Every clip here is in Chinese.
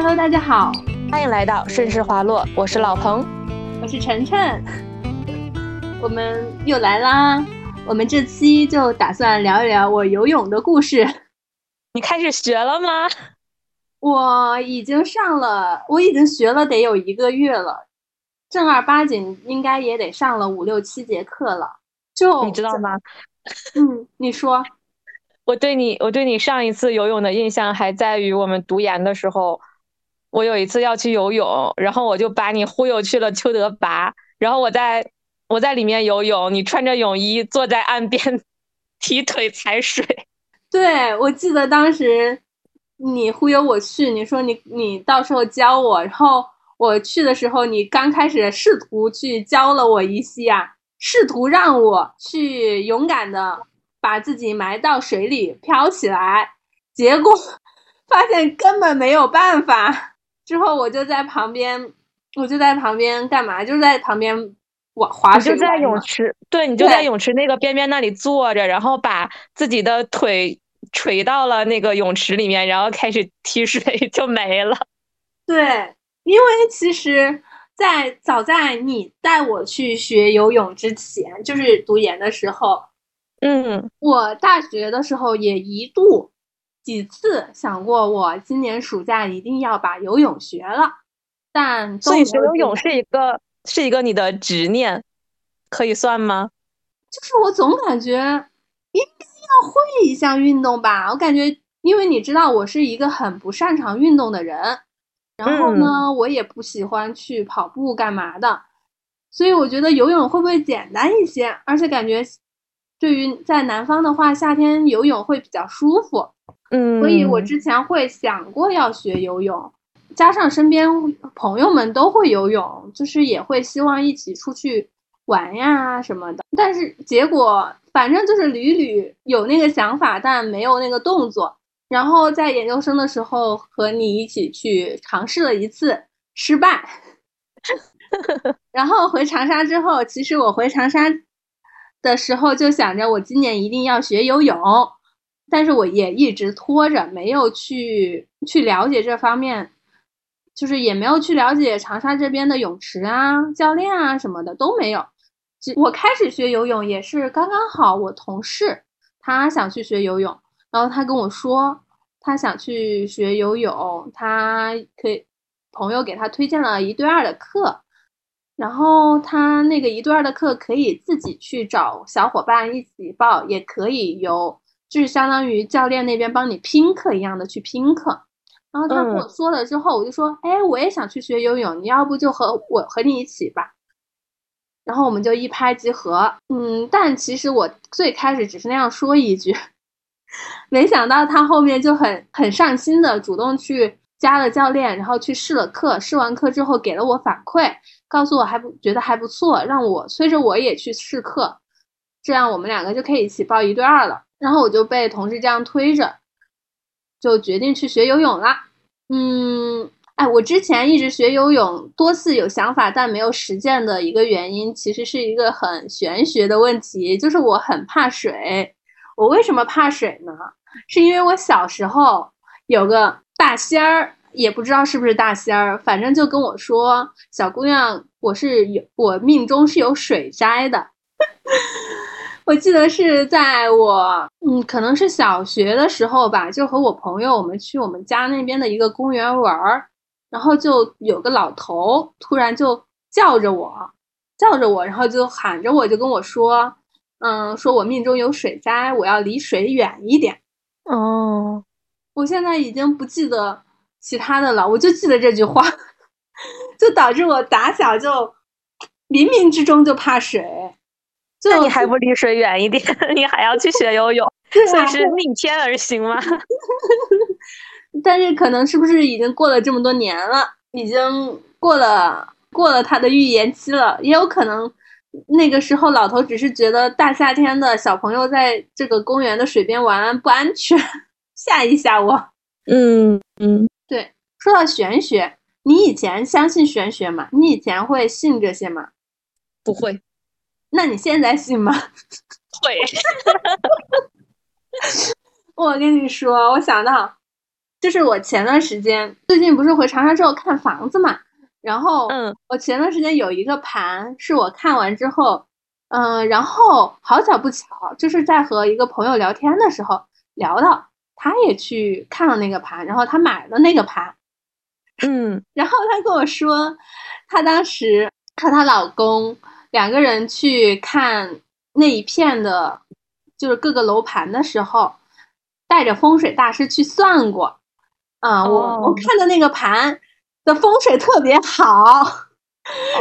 Hello，大家好，欢迎来到顺势滑落，我是老彭，我是晨晨，我们又来啦。我们这期就打算聊一聊我游泳的故事。你开始学了吗？我已经上了，我已经学了得有一个月了，正儿八经应该也得上了五六七节课了。就你知道吗？嗯，你说。我对你，我对你上一次游泳的印象还在于我们读研的时候，我有一次要去游泳，然后我就把你忽悠去了邱德拔，然后我在我在里面游泳，你穿着泳衣坐在岸边提腿踩水。对，我记得当时你忽悠我去，你说你你到时候教我，然后我去的时候，你刚开始试图去教了我一些啊，试图让我去勇敢的。把自己埋到水里漂起来，结果 发现根本没有办法。之后我就在旁边，我就在旁边干嘛？就在旁边玩滑水。就在泳池，对你就在泳池那个边边那里坐着，然后把自己的腿垂到了那个泳池里面，然后开始踢水 就没了。对，因为其实，在早在你带我去学游泳之前，就是读研的时候。嗯，我大学的时候也一度几次想过，我今年暑假一定要把游泳学了。但所以学游泳是一个是一个你的执念，可以算吗？就是我总感觉应该要会一项运动吧。我感觉，因为你知道我是一个很不擅长运动的人，然后呢，我也不喜欢去跑步干嘛的，所以我觉得游泳会不会简单一些？而且感觉。对于在南方的话，夏天游泳会比较舒服，嗯，所以我之前会想过要学游泳，加上身边朋友们都会游泳，就是也会希望一起出去玩呀什么的。但是结果反正就是屡屡有那个想法，但没有那个动作。然后在研究生的时候和你一起去尝试了一次，失败。然后回长沙之后，其实我回长沙。的时候就想着我今年一定要学游泳，但是我也一直拖着，没有去去了解这方面，就是也没有去了解长沙这边的泳池啊、教练啊什么的都没有。我开始学游泳也是刚刚好，我同事他想去学游泳，然后他跟我说他想去学游泳，他可以朋友给他推荐了一对二的课。然后他那个一对二的课可以自己去找小伙伴一起报，也可以有，就是相当于教练那边帮你拼课一样的去拼课。然后他跟我说了之后，我就说，哎，我也想去学游泳，你要不就和我和你一起吧。然后我们就一拍即合，嗯，但其实我最开始只是那样说一句，没想到他后面就很很上心的主动去加了教练，然后去试了课，试完课之后给了我反馈。告诉我还不觉得还不错，让我催着我也去试课，这样我们两个就可以一起报一对二了。然后我就被同事这样推着，就决定去学游泳啦。嗯，哎，我之前一直学游泳，多次有想法但没有实践的一个原因，其实是一个很玄学的问题，就是我很怕水。我为什么怕水呢？是因为我小时候有个大仙儿。也不知道是不是大仙儿，反正就跟我说：“小姑娘，我是有我命中是有水灾的。” 我记得是在我嗯，可能是小学的时候吧，就和我朋友我们去我们家那边的一个公园玩儿，然后就有个老头突然就叫着我，叫着我，然后就喊着我，就跟我说：“嗯，说我命中有水灾，我要离水远一点。”哦，我现在已经不记得。其他的了，我就记得这句话，就导致我打小就冥冥之中就怕水。那你还不离水远一点？你还要去学游泳，所以是逆天而行吗？但是可能是不是已经过了这么多年了，已经过了过了他的预言期了？也有可能那个时候老头只是觉得大夏天的小朋友在这个公园的水边玩不安全，吓一吓我。嗯嗯。对说到玄学，你以前相信玄学吗？你以前会信这些吗？不会。那你现在信吗？会。我跟你说，我想到就是我前段时间最近不是回长沙之后看房子嘛，然后嗯我前段时间有一个盘是我看完之后，嗯、然后好巧不巧，就是在和一个朋友聊天的时候聊到，他也去看了那个盘，然后他买了那个盘，嗯然后她跟我说，她当时和她老公两个人去看那一片的，就是各个楼盘的时候，带着风水大师去算过。啊、我我哦看的那个盘的风水特别好，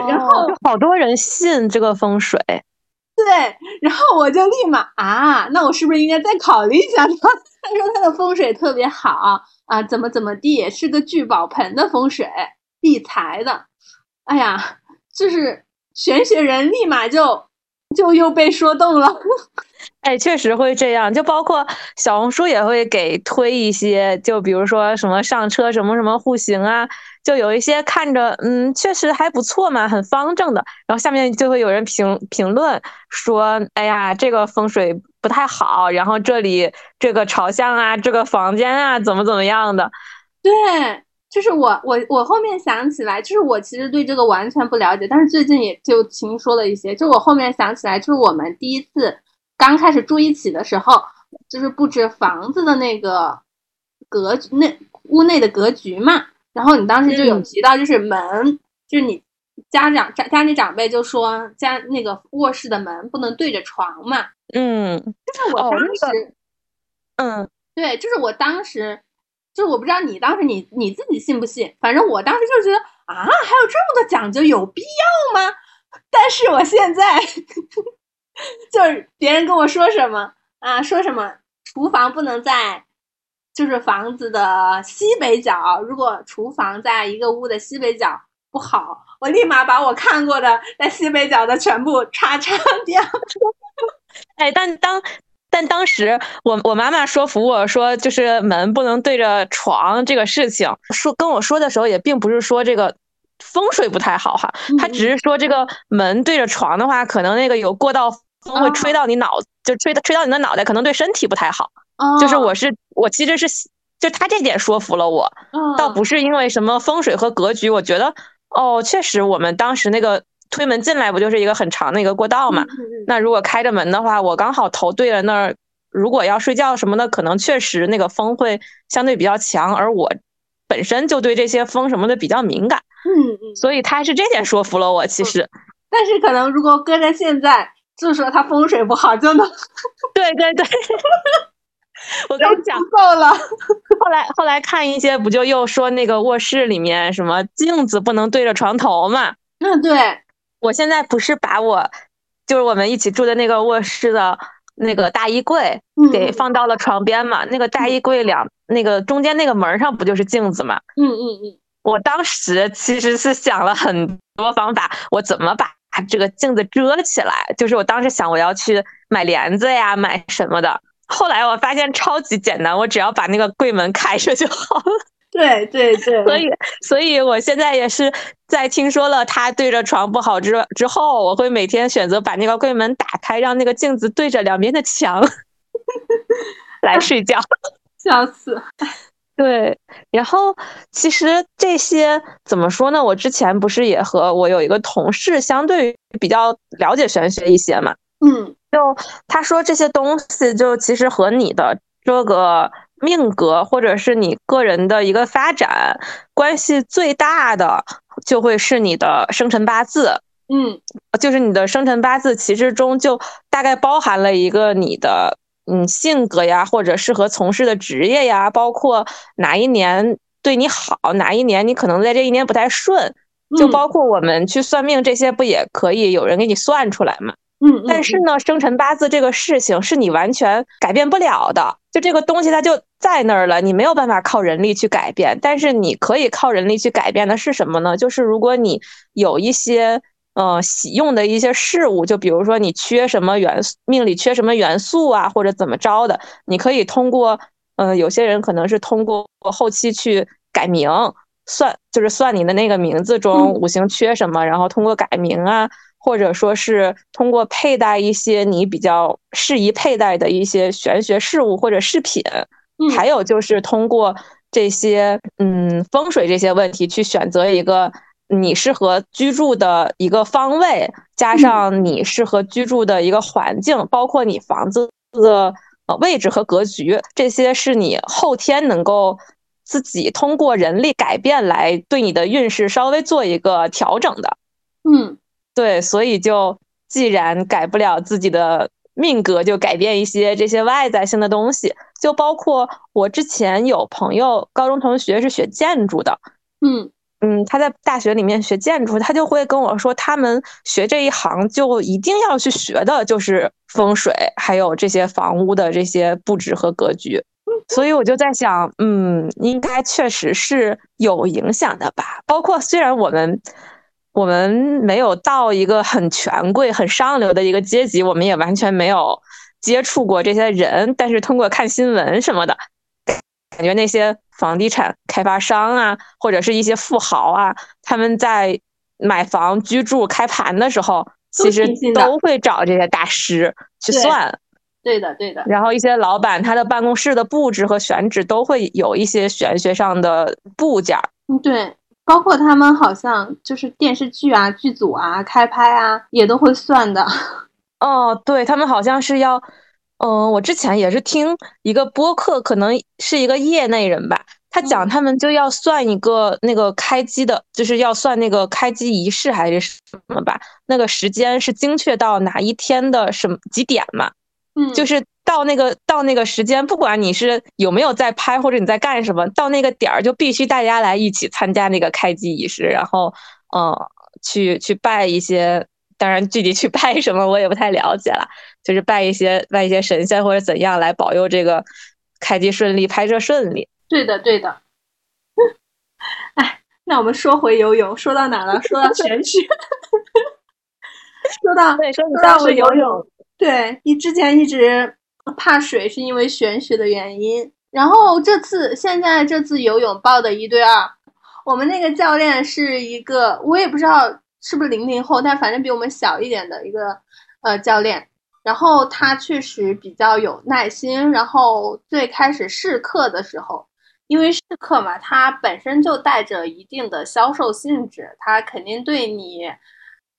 然后好多人信这个风水。对，然后我就立马啊，那我是不是应该再考虑一下他？他说他的风水特别好啊，怎么怎么地，是个聚宝盆的风水，理财的。哎呀，就是玄学人立马就就又被说动了。哎，确实会这样，就包括小红书也会给推一些，就比如说什么上车什么什么户型啊，就有一些看着嗯确实还不错嘛，很方正的，然后下面就会有人评评论说，哎呀这个风水不太好，然后这里这个朝向啊，这个房间啊怎么怎么样的，对，就是我我我后面想起来，就是我其实对这个完全不了解，但是最近也就听说了一些。就我后面想起来，就是我们第一次刚开始住一起的时候，就是布置房子的那个格局，那屋内的格局嘛。然后你当时就有嗯提到，就是门，就是你家长家家里长辈就说家那个卧室的门不能对着床嘛。嗯就是我当哦那个时。嗯对，就是我当时，就我不知道你当时你你自己信不信，反正我当时就觉得啊，还有这么多讲究，有必要吗？但是我现在 就是别人跟我说什么啊，说什么厨房不能在就是房子的西北角，如果厨房在一个屋的西北角不好，我立马把我看过的在西北角的全部 叉叉 掉。哎，但当但当时我我妈妈说服我说，就是门不能对着床这个事情，说跟我说的时候，也并不是说这个风水不太好哈，她只是说这个门对着床的话，可能那个有过道风会吹到你脑，就吹吹到你的脑袋，可能对身体不太好。哦就是我是我其实是就她这点说服了我，倒不是因为什么风水和格局，我觉得哦，确实我们当时那个推门进来不就是一个很长的一个过道嘛。那如果开着门的话，我刚好头对着那儿，如果要睡觉什么的，可能确实那个风会相对比较强，而我本身就对这些风什么的比较敏感，嗯嗯，所以他是这点说服了我。其实，但是可能如果搁在现在，就说他风水不好，就能对 对对，我跟就你讲，够了。后来后来看一些不就又说那个卧室里面什么镜子不能对着床头嘛？嗯，对，我现在不是把我就是我们一起住的那个卧室的那个大衣柜嗯给放到了床边嘛？那个大衣柜两那个中间那个门上不就是镜子嘛？嗯嗯嗯我当时其实是想了很多方法，我怎么把这个镜子遮起来？就是我当时想我要去买帘子呀，买什么的。后来我发现超级简单，我只要把那个柜门开着就好了。对对对，所以，所以我现在也是在听说了他对着床不好之之后，我会每天选择把那个柜门打开，让那个镜子对着两边的墙 来睡觉。笑死。对，然后其实这些怎么说呢？我之前不是也和我有一个同事，相对于比较了解玄学一些嘛，嗯就他说这些东西就其实和你的这个命格或者是你个人的一个发展关系最大的，就会是你的生辰八字。嗯就是你的生辰八字其实中就大概包含了一个你的嗯性格呀，或者适合从事的职业呀，包括哪一年对你好，哪一年你可能在这一年不太顺，就嗯包括我们去算命这些不也可以有人给你算出来嘛？嗯，但是呢，生辰八字这个事情是你完全改变不了的，就这个东西它就在那儿了，你没有办法靠人力去改变。但是你可以靠人力去改变的是什么呢？就是如果你有一些呃喜用的一些事物，就比如说你缺什么元素，命里缺什么元素啊，或者怎么着的，你可以通过呃有些人可能是通过后期去改名。算就是算你的那个名字中嗯五行缺什么，然后通过改名啊，或者说是通过佩戴一些你比较适宜佩戴的一些玄学事物或者饰品，嗯。还有就是通过这些嗯风水这些问题，去选择一个你适合居住的一个方位，加上你适合居住的一个环境，包括你房子的呃位置和格局，这些是你后天能够自己通过人力改变来对你的运势稍微做一个调整的。嗯，对，所以就既然改不了自己的。命格就改变一些这些外在性的东西，就包括我之前有朋友，高中同学是学建筑的，嗯嗯，他在大学里面学建筑，他就会跟我说，他们学这一行就一定要去学的就是风水，还有这些房屋的这些布置和格局，所以我就在想，嗯，应该确实是有影响的吧，包括虽然我们。我们没有到一个很权贵、很上流的一个阶级，我们也完全没有接触过这些人。但是通过看新闻什么的，感觉那些房地产开发商啊，或者是一些富豪啊，他们在买房、居住、开盘的时候，其实都会找这些大师去算。对的，对的。然后一些老板，他的办公室的布置和选址都会有一些玄学上的部件。嗯，对。包括他们好像就是电视剧啊、剧组啊、开拍啊，也都会算的。哦，对他们好像是要，嗯，我之前也是听一个播客，可能是一个业内人吧，他讲他们就要算一个那个开机的，就是要算那个开机仪式还是什么吧，那个时间是精确到哪一天的什么几点嘛？嗯，就是。到那个到那个时间，不管你是有没有在拍，或者你在干什么，到那个点儿就必须大家来一起参加那个开机仪式，然后，嗯，去去拜一些，当然具体去 拜什么我也不太了解了，就是拜一些拜一些神仙或者怎样来保佑这个开机顺利，拍摄顺利。对的，对的。哎，那我们说回游泳，说到哪了？说到玄学。说到对，说到我游泳，对你之前一直。怕水是因为玄学的原因，然后这次现在这次游泳报的一对二，我们那个教练是一个，我也不知道是不是零零后，但反正比我们小一点的一个呃教练，然后他确实比较有耐心，然后最开始试课的时候，因为试课嘛，他本身就带着一定的销售性质，他肯定对你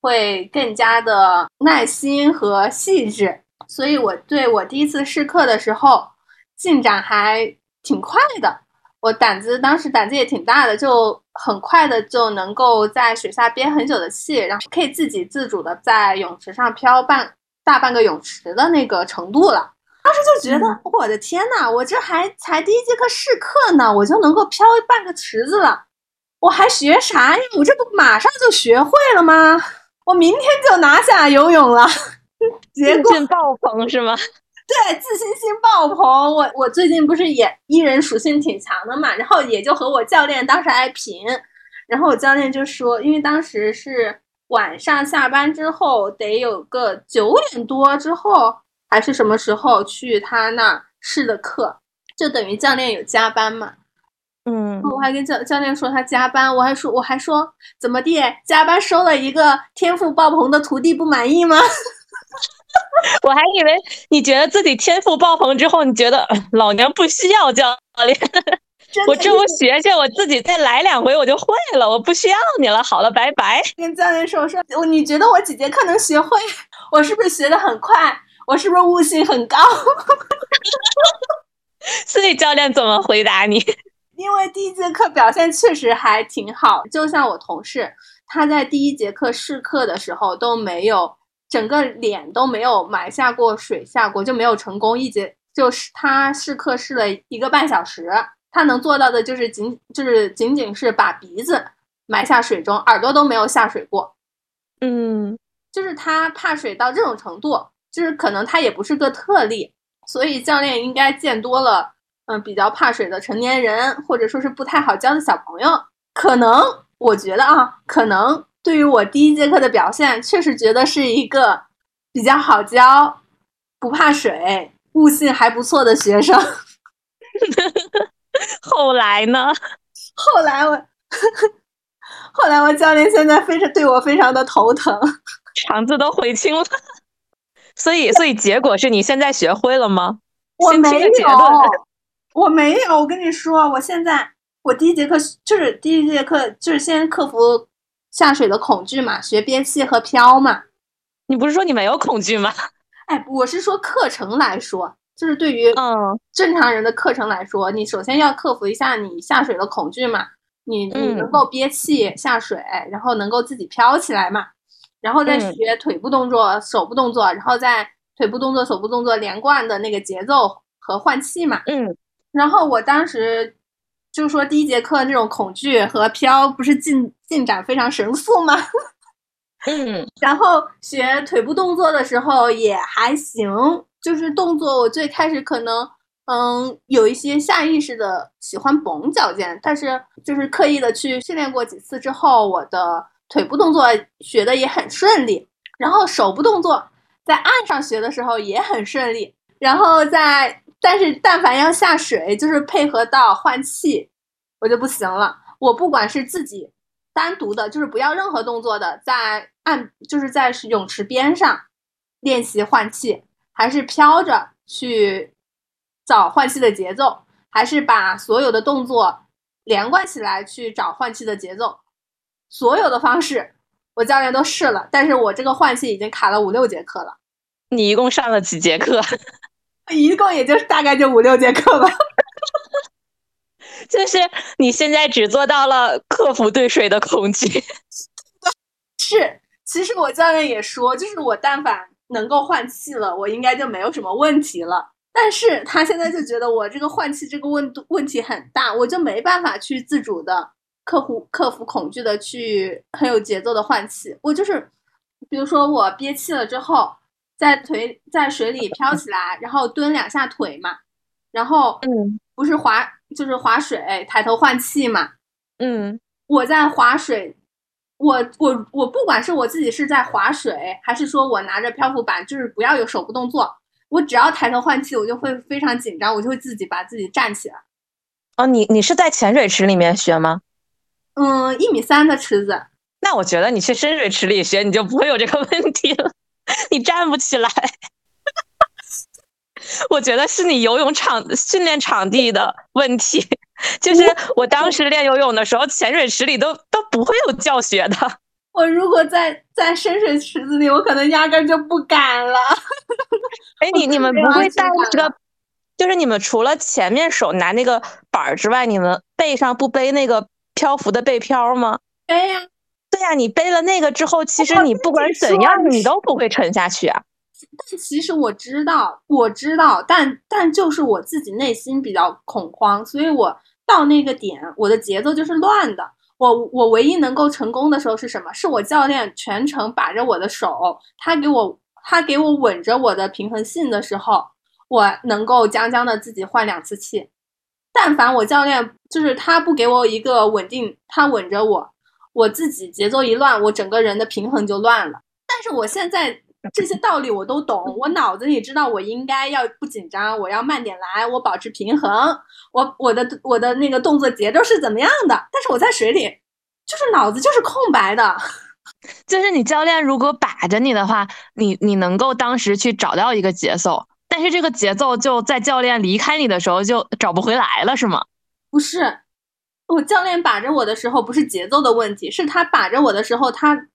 会更加的耐心和细致。所以，我对我第一次试课的时候，进展还挺快的。我胆子当时胆子也挺大的，就很快的就能够在水下憋很久的气，然后可以自给自主的在泳池上漂半大半个泳池的那个程度了。当时就觉得，我的天呐，我这还才第一节课试课呢，我就能够漂半个池子了，我还学啥呀？我这不马上就学会了吗？我明天就拿下游泳了。自信爆棚是吗？对，自信心爆棚。我我最近不是也艺人属性挺强的嘛，然后也就和我教练当时还平，然后我教练就说，因为当时是晚上下班之后，得有个九点多之后还是什么时候去他那试的课，就等于教练有加班嘛。嗯，我还跟教教练说他加班，我还说我还说怎么地，加班收了一个天赋爆棚的徒弟不满意吗？我还以为你觉得自己天赋爆棚之后，你觉得老娘不需要教练，我这不学学，我自己再来两回我就会了，我不需要你了。好了，拜拜。跟教练说，我说我你觉得我几节课能学会？我是不是学的很快？我是不是悟性很高？所以教练怎么回答你？因为第一节课表现确实还挺好，就像我同事，他在第一节课试课的时候都没有。整个脸都没有埋下过水下过，就没有成功一节，就是他试课试了一个半小时，他能做到的就是仅就是仅仅是把鼻子埋下水中，耳朵都没有下水过。嗯，就是他怕水到这种程度，就是可能他也不是个特例，所以教练应该见多了，嗯，比较怕水的成年人，或者说是不太好教的小朋友，可能我觉得啊，可能。对于我第一节课的表现，确实觉得是一个比较好教、不怕水、悟性还不错的学生。后来呢？后来我，后来我教练现在非常对我非常的头疼，肠子都悔青了。所以，所以结果是你现在学会了吗？我没有，我没有，我跟你说，我现在我第一节课就是第一节课就是先克服下水的恐惧嘛，学憋气和飘嘛。你不是说你没有恐惧吗？哎，我是说课程来说，就是对于嗯正常人的课程来说，你首先要克服一下你下水的恐惧嘛，你你能够憋气下水，然后能够自己飘起来嘛，然后再学腿部动作、手部动作，然后再腿部动作、手部动作连贯的那个节奏和换气嘛。嗯，然后我当时就说第一节课这种恐惧和飘不是进进展非常神速吗？嗯，然后学腿部动作的时候也还行，就是动作我最开始可能嗯有一些下意识的喜欢绷脚尖，但是就是刻意的去训练过几次之后，我的腿部动作学的也很顺利，然后手部动作在岸上学的时候也很顺利，然后在但是但凡要下水，就是配合到换气，我就不行了，我不管是自己。单独的，就是不要任何动作的，在岸就是在泳池边上练习换气，还是飘着去找换气的节奏，还是把所有的动作连贯起来去找换气的节奏，所有的方式我教练都试了，但是我这个换气已经卡了五六节课了。你一共上了几节课？一共也就大概就五六节课吧。就是你现在只做到了克服对水的恐惧。是，其实我教练也说，就是我但凡能够换气了，我应该就没有什么问题了。但是他现在就觉得我这个换气这个问问题很大，我就没办法去自主的克服克服恐惧的去很有节奏的换气。我就是，比如说我憋气了之后，在腿在水里飘起来，然后蹲两下腿嘛，然后嗯，不是划。就是划水，抬头换气嘛。嗯，我在划水，我我我不管是我自己是在划水，还是说我拿着漂浮板，就是不要有手部动作，我只要抬头换气，我就会非常紧张，我就会自己把自己站起来。哦，你你是在浅水池里面学吗？嗯，一米三的池子。那我觉得你去深水池里学，你就不会有这个问题了，你站不起来。我觉得是你游泳场训练场地的问题，就是我当时练游泳的时候，潜水池里都都不会有教学的。我如果在在深水池子里，我可能压根就不敢了。哎，你你们不会带这个？就是你们除了前面手拿那个板儿之外，你们背上不背那个漂浮的背漂吗？背呀。对呀，你背了那个之后，其实你不管怎样，你都不会沉下去啊。但其实我知道，我知道，但但就是我自己内心比较恐慌，所以我到那个点，我的节奏就是乱的。我我唯一能够成功的时候是什么？是我教练全程把着我的手，他给我他给我稳着我的平衡性的时候，我能够将将的自己换两次气。但凡我教练就是他不给我一个稳定，他稳着我，我自己节奏一乱，我整个人的平衡就乱了。但是我现在。这些道理我都懂，我脑子里知道我应该要不紧张，我要慢点来，我保持平衡，我我的我的那个动作节奏是怎么样的？但是我在水里，就是脑子就是空白的。就是你教练如果把着你的话，你你能够当时去找到一个节奏，但是这个节奏就在教练离开你的时候就找不回来了，是吗？不是，我教练把着我的时候不是节奏的问题，是他把着我的时候，他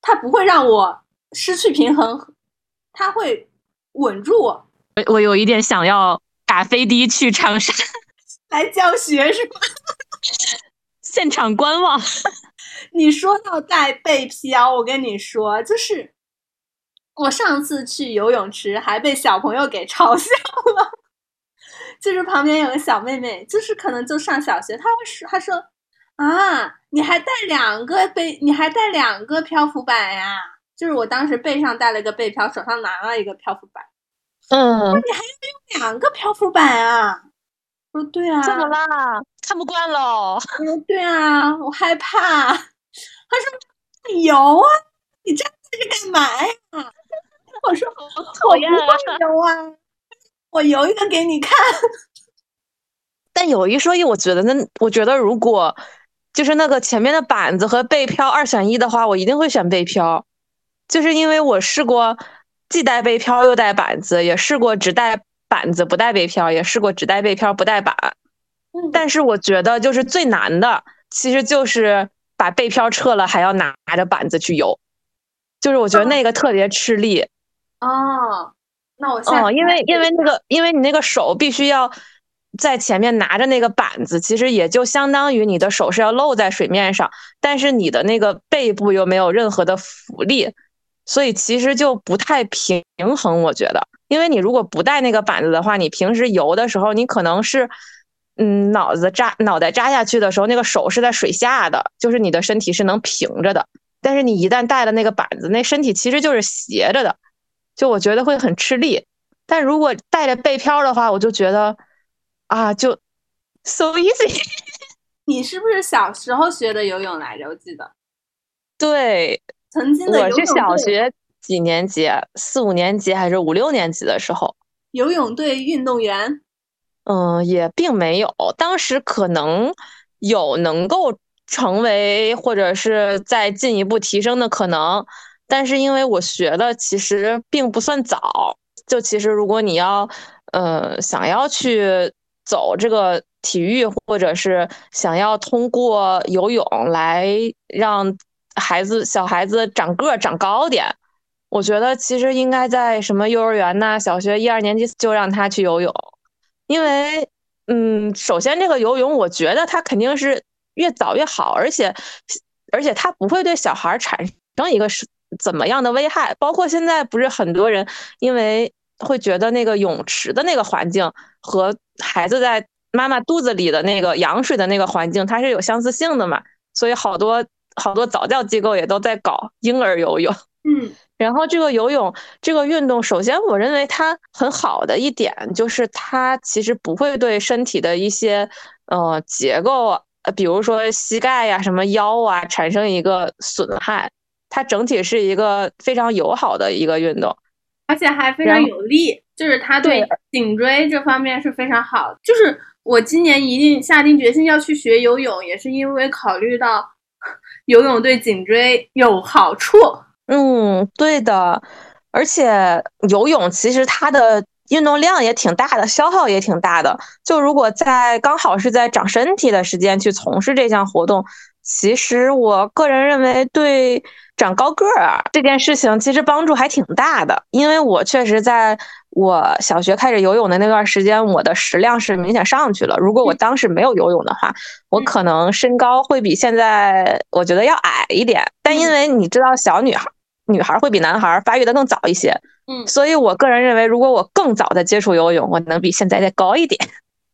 他不会让我。失去平衡，他会稳住我。我有一点想要打飞的去长沙来教学，是吗？现场观望。你说到带背漂，我跟你说，就是我上次去游泳池还被小朋友给嘲笑了。就是旁边有个小妹妹，就是可能就上小学，她会说，她说啊，你还带两个背，你还带两个漂浮板呀？就是我当时背上带了一个背漂，手上拿了一个漂浮板。嗯，你还要用两个漂浮板啊？我说对啊。怎么啦？看不惯喽？我说对啊，我害怕。他说你游啊，你站在这干嘛呀？我说好讨厌啊！游啊，我游一个给你看。但有一说一，我觉得那我觉得如果就是那个前面的板子和背漂二选一的话，我一定会选背漂。就是因为我试过既带背漂又带板子，也试过只带板子不带背漂，也试过只带背漂不带板。嗯但是我觉得就是最难的，其实就是把背漂撤了，还要拿着板子去游，就是我觉得那个特别吃力。哦，那我下哦，次因为来因为那个，因为你那个手必须要在前面拿着那个板子，其实也就相当于你的手是要露在水面上，但是你的那个背部又没有任何的浮力，所以其实就不太平衡。我觉得，因为你如果不带那个板子的话，你平时游的时候，你可能是。嗯，脑子扎脑袋扎下去的时候，那个手是在水下的，就是你的身体是能平着的。但是你一旦带了那个板子，那身体其实就是斜着的，就我觉得会很吃力。但如果带着背漂的话，我就觉得啊，就 so easy。你是不是小时候学的游泳来着？我记得对，曾经的我是游泳队小学几年级？四五年级还是五六年级的时候？游泳队运动员。嗯，也并没有，当时可能有能够成为或者是再进一步提升的可能，但是因为我学的其实并不算早，就其实如果你要呃想要去走这个体育，或者是想要通过游泳来让孩子小孩子长个儿长高点，我觉得其实应该在什么幼儿园呐、小学一二年级就让他去游泳。因为，嗯，首先这个游泳，我觉得它肯定是越早越好，而且，而且它不会对小孩产生一个是怎么样的危害。包括现在不是很多人因为会觉得那个泳池的那个环境和孩子在妈妈肚子里的那个羊水的那个环境，它是有相似性的嘛，所以好多好多早教机构也都在搞婴儿游泳。嗯然后这个游泳这个运动，首先我认为它很好的一点就是它其实不会对身体的一些呃结构，呃比如说膝盖呀、什么腰啊产生一个损害，它整体是一个非常友好的一个运动。而且还非常有力，就是它对对颈椎这方面是非常好的。就是我今年一定下定决心要去学游泳，也是因为考虑到 游泳对颈椎有好处。嗯，对的，而且游泳其实它的运动量也挺大的，消耗也挺大的。就如果在刚好是在长身体的时间去从事这项活动，其实我个人认为对长高个儿这件事情其实帮助还挺大的。因为我确实在我小学开始游泳的那段时间，我的食量是明显上去了。如果我当时没有游泳的话，我可能身高会比现在我觉得要矮一点。但因为你知道，小女孩。女孩会比男孩发育的更早一些，嗯所以我个人认为，如果我更早的接触游泳，我能比现在再高一点。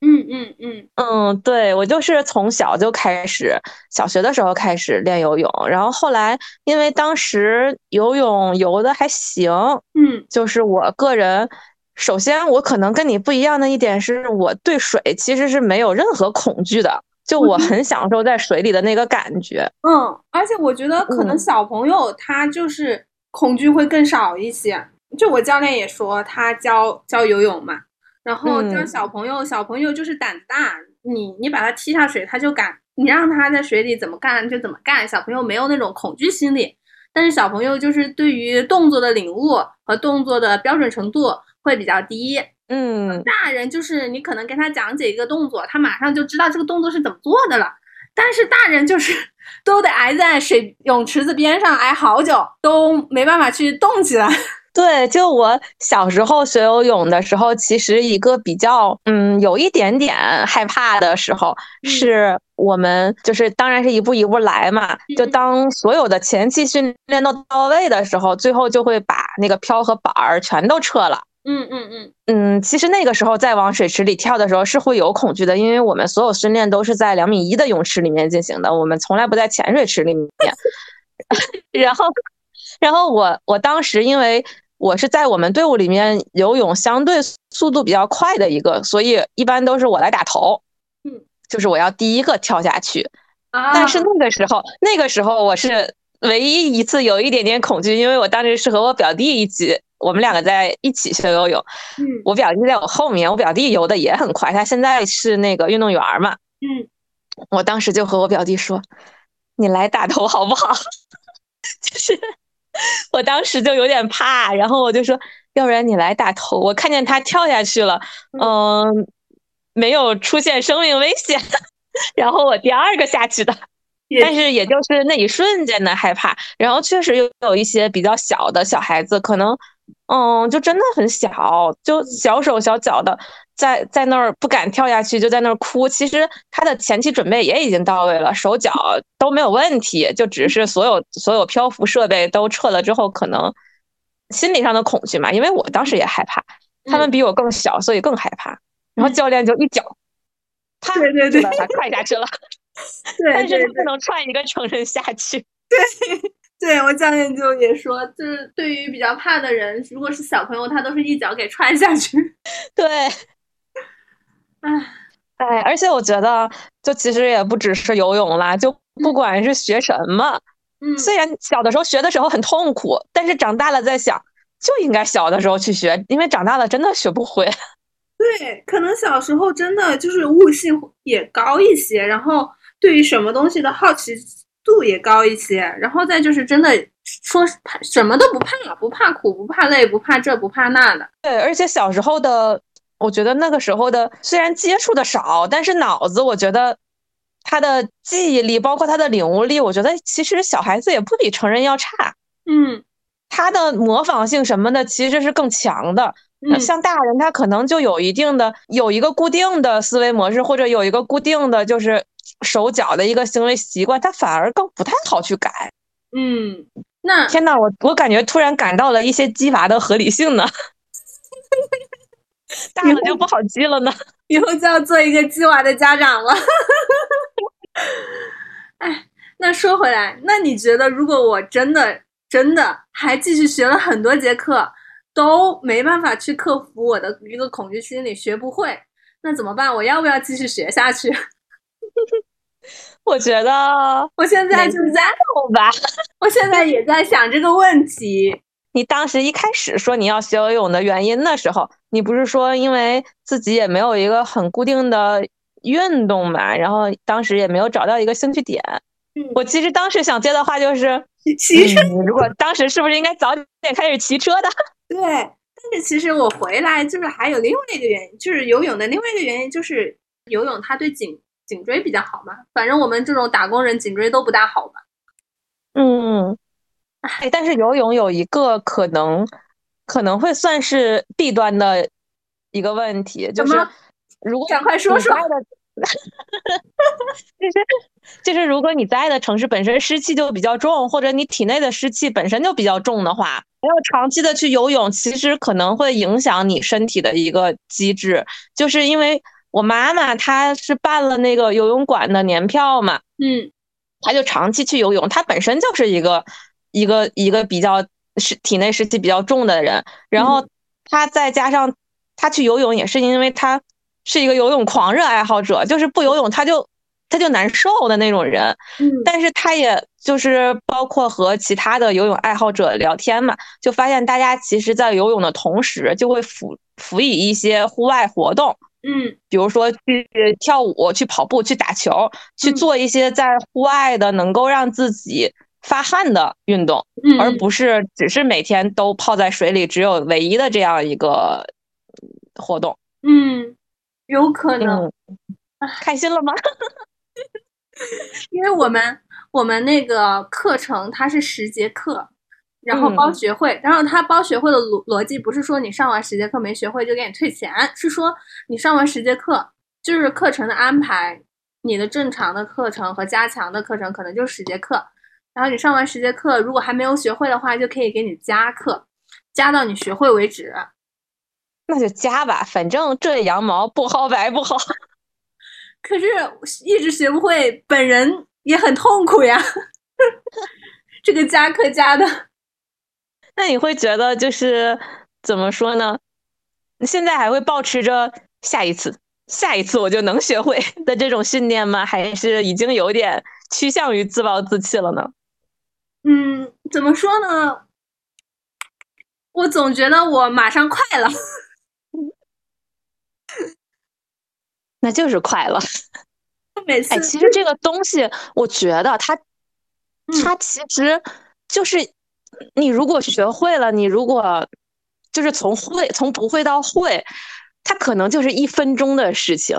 嗯嗯嗯嗯，对我就是从小就开始，小学的时候开始练游泳，然后后来因为当时游泳游的还行，嗯就是我个人，首先我可能跟你不一样的一点是，我对水其实是没有任何恐惧的，就我很享受在水里的那个感觉。嗯，而且我觉得可能嗯小朋友他就是恐惧会更少一些。就我教练也说，他教教游泳嘛，然后教嗯小朋友，小朋友就是胆子大，你你把他踢下水，他就敢，你让他在水里怎么干就怎么干，小朋友没有那种恐惧心理。但是小朋友就是对于动作的领悟和动作的标准程度会比较低，嗯，大人就是你可能跟他讲解一个动作，他马上就知道这个动作是怎么做的了。但是大人就是都得挨在水泳池子边上挨好久，都没办法去动起来。对，就我小时候学游泳的时候，其实一个比较嗯有一点点害怕的时候，嗯。是我们就是当然是一步一步来嘛，就嗯。当所有的前期训练都到位的时候，最后就会把那个漂和板儿全都撤了。嗯嗯嗯。嗯，其实那个时候再往水池里跳的时候是会有恐惧的，因为我们所有训练都是在两米一的泳池里面进行的，我们从来不在浅水池里面。然后，然后我我当时因为我是在我们队伍里面游泳相对速度比较快的一个，所以一般都是我来打头，嗯，就是我要第一个跳下去。啊，但是那个时候，那个时候我是唯一一次有一点点恐惧，因为我当时是和我表弟一起，我们两个在一起学游泳。嗯我表弟在我后面，我表弟游的也很快，他现在是那个运动员嘛。嗯我当时就和我表弟说：“你来打头好不好？” 就是 我当时就有点怕，然后我就说，要不然你来打头。我看见他跳下去了，嗯，没有出现生命危险，然后我第二个下去的。但是也就是那一瞬间的害怕，然后确实又有一些比较小的小孩子，可能，嗯，就真的很小，就小手小脚的，在在那儿不敢跳下去，就在那儿哭。其实他的前期准备也已经到位了，手脚都没有问题，就只是所有所有漂浮设备都撤了之后，可能心理上的恐惧嘛。因为我当时也害怕，他们比我更小，所以更害怕。然后教练就一脚，啪，就把他踹下去了。对，但是不能踹一个成人下去。对，对我教练就也说，就是对于比较怕的人，如果是小朋友，他都是一脚给踹下去。对，唉，哎，而且我觉得，就其实也不只是游泳啦，就不管是学什么，嗯，虽然小的时候学的时候很痛苦，但是长大了在想，就应该小的时候去学，因为长大了真的学不会。对，可能小时候真的就是悟性也高一些，然后。对于什么东西的好奇度也高一些，然后再就是真的说怕什么都不怕，不怕苦，不怕累，不怕这不怕那的。对，而且小时候的，我觉得那个时候的虽然接触的少，但是脑子我觉得他的记忆力，包括他的领悟力，我觉得其实小孩子也不比成人要差。嗯，他的模仿性什么的其实是更强的。像大人他可能就有一定的有一个固定的思维模式，或者有一个固定的就是。手脚的一个行为习惯，他反而更不太好去改。嗯，那天呐，我我感觉突然感到了一些激娃的合理性呢。大了就不好记了呢，以后就要做一个激娃的家长了。哎，那说回来，那你觉得，如果我真的真的还继续学了很多节课，都没办法去克服我的一个恐惧心理，学不会，那怎么办？我要不要继续学下去？我觉得我现在就在吧，我现在也在想这个问题。你当时一开始说你要学游泳的原因的时候，你不是说因为自己也没有一个很固定的运动嘛，然后当时也没有找到一个兴趣点。我其实当时想接的话就是骑车。如果当时是不是应该早点开始骑车的？对，但是其实我回来就是还有另外一个原因，就是游泳的另外一个原因就是游泳它对颈。颈椎比较好嘛，反正我们这种打工人颈椎都不大好嘛。嗯，哎，但是游泳有一个可能可能会算是弊端的一个问题，就是如果赶快说说，就是就是如果你在的城市本身湿气就比较重，或者你体内的湿气本身就比较重的话，要长期的去游泳，其实可能会影响你身体的一个机制，就是因为。我妈妈她是办了那个游泳馆的年票嘛，嗯，她就长期去游泳，她本身就是一个一个一个比较是体内湿气比较重的人，然后他再加上他去游泳也是因为他是一个游泳狂热爱好者，就是不游泳他就他就难受的那种人，嗯，但是他也就是包括和其他的游泳爱好者聊天嘛，就发现大家其实在游泳的同时就会辅辅以一些户外活动。嗯，比如说去跳舞、去跑步、去打球、去做一些在户外的能够让自己发汗的运动，而不是只是每天都泡在水里，只有唯一的这样一个活动。嗯，有可能。开心了吗？因为我们我们那个课程它是十节课。然后包学会，然后它包学会的逻逻辑不是说你上完十节课没学会就给你退钱，是说你上完十节课就是课程的安排，你的正常的课程和加强的课程可能就十节课，然后你上完十节课如果还没有学会的话，就可以给你加课，加到你学会为止。那就加吧，反正这羊毛不薅白不薅。可是一直学不会，本人也很痛苦呀。这个加课加的。那你会觉得就是怎么说呢？现在还会保持着下一次、下一次我就能学会的这种信念吗？还是已经有点趋向于自暴自弃了呢？嗯，怎么说呢？我总觉得我马上快了，那就是快了。每次，哎，其实这个东西，我觉得它，它其实就是。你如果学会了，你如果就是从会从不会到会，它可能就是一分钟的事情。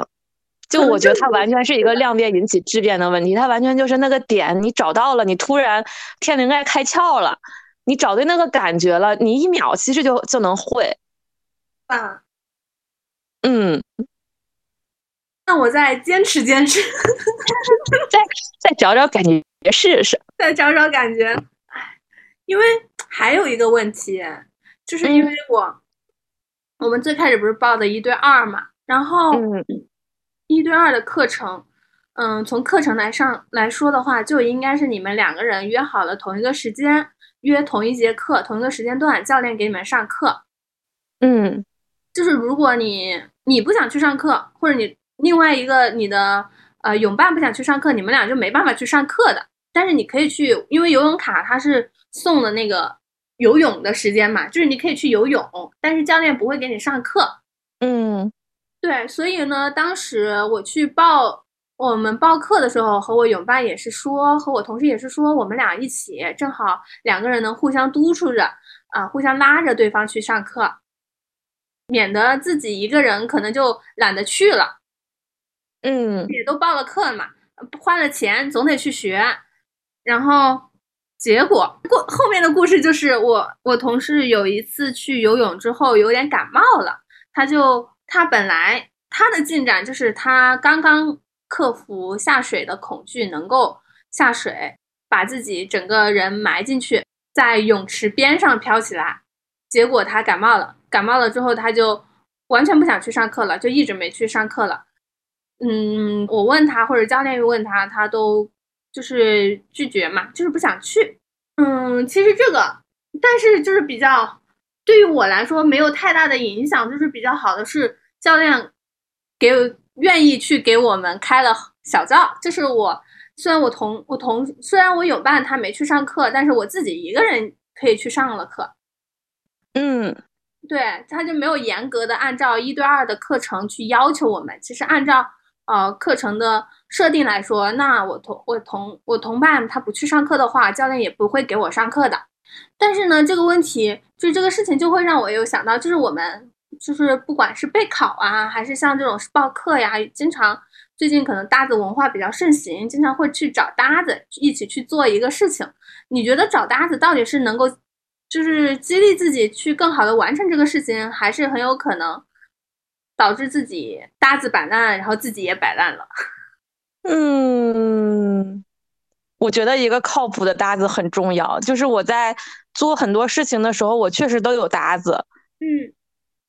就我觉得它完全是一个量变引起质变的问题，它完全就是那个点你找到了，你突然天灵盖开窍了，你找对那个感觉了，你一秒其实就就能会。啊，嗯，那我再坚持坚持，再再找找感觉试试，再找找感觉。唉，因为还有一个问题，就是因为我我们最开始不是报的一对二嘛，然后嗯一对二的课程，嗯，从课程来上来说的话，就应该是你们两个人约好了同一个时间，约同一节课，同一个时间段，教练给你们上课。嗯就是如果你你不想去上课，或者你另外一个你的呃泳伴不想去上课，你们俩就没办法去上课的。但是你可以去，因为游泳卡它是送的那个游泳的时间嘛，就是你可以去游泳，但是教练不会给你上课。嗯对，所以呢，当时我去报我们报课的时候，和我泳伴也是说，和我同事也是说，我们俩一起，正好两个人能互相督促着啊，互相拉着对方去上课，免得自己一个人可能就懒得去了。嗯也都报了课嘛，花了钱总得去学，然后结果过后面的故事就是我我同事有一次去游泳之后有点感冒了，他就他本来他的进展就是他刚刚克服下水的恐惧，能够下水，把自己整个人埋进去，在泳池边上飘起来，结果他感冒了，感冒了之后他就完全不想去上课了，就一直没去上课了。嗯，我问他或者教练问他，他都就是拒绝嘛，就是不想去。嗯，其实这个，但是就是比较对于我来说没有太大的影响，就是比较好的是教练给愿意去给我们开了小灶，就是我虽然我同我同虽然我有伴他没去上课，但是我自己一个人可以去上了课。嗯对，他就没有严格的按照一对二的课程去要求我们。其实按照呃课程的设定来说，那我同我同我同伴他不去上课的话，教练也不会给我上课的。但是呢，这个问题就是这个事情就会让我有想到，就是我们就是不管是备考啊，还是像这种报课呀，经常最近可能搭子文化比较盛行，经常会去找搭子一起去做一个事情。你觉得找搭子到底是能够就是激励自己去更好的完成这个事情，还是很有可能导致自己搭子摆烂，然后自己也摆烂了？嗯，我觉得一个靠谱的搭子很重要。就是我在做很多事情的时候，我确实都有搭子，嗯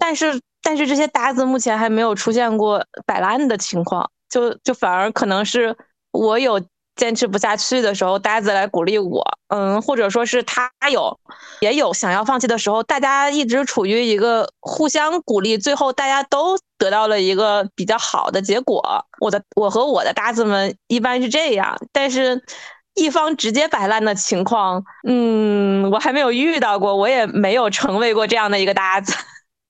但是但是这些搭子目前还没有出现过摆烂的情况，就就反而可能是我有坚持不下去的时候，搭子来鼓励我，嗯，或者说是他有也有想要放弃的时候，大家一直处于一个互相鼓励，最后大家都得到了一个比较好的结果。我的我和我的搭子们一般是这样，但是。一方直接摆烂的情况，嗯，我还没有遇到过，我也没有成为过这样的一个搭子。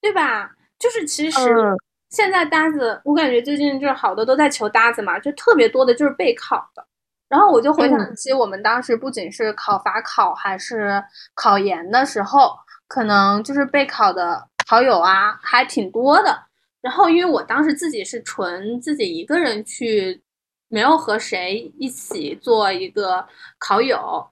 对吧？就是其实嗯现在搭子，我感觉最近就是好多都在求搭子嘛，就特别多的就是备考的。然后我就回想起我们当时不仅是考法考，还是考研的时候，可能就是备考的好友啊还挺多的。然后因为我当时自己是纯自己一个人去，没有和谁一起做一个考友，